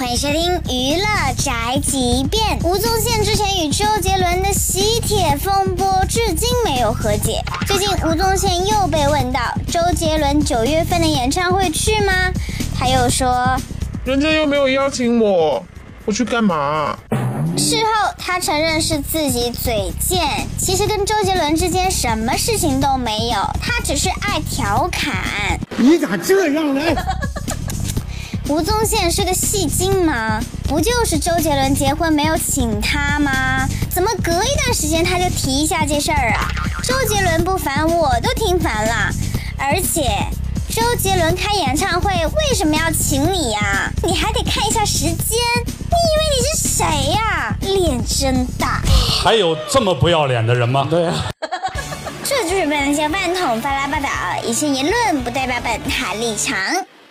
欢迎收听娱乐宅急便。吴宗宪之前与周杰伦的喜帖风波至今没有和解。最近吴宗宪又被问到周杰伦九月份的演唱会去吗？他又说，人家又没有邀请我，我去干嘛？事后他承认是自己嘴贱，其实跟周杰伦之间什么事情都没有，他只是爱调侃。你咋这样呢？吴宗宪是个戏精吗？不就是周杰伦结婚没有请他吗？怎么隔一段时间他就提一下这事儿啊？周杰伦不烦，我都听烦了。而且周杰伦开演唱会为什么要请你呀？你还得看一下时间。你以为你是谁呀？脸真大！还有这么不要脸的人吗？对呀。这就是本台饭桶发拉报道，一些言论不代表本台立场。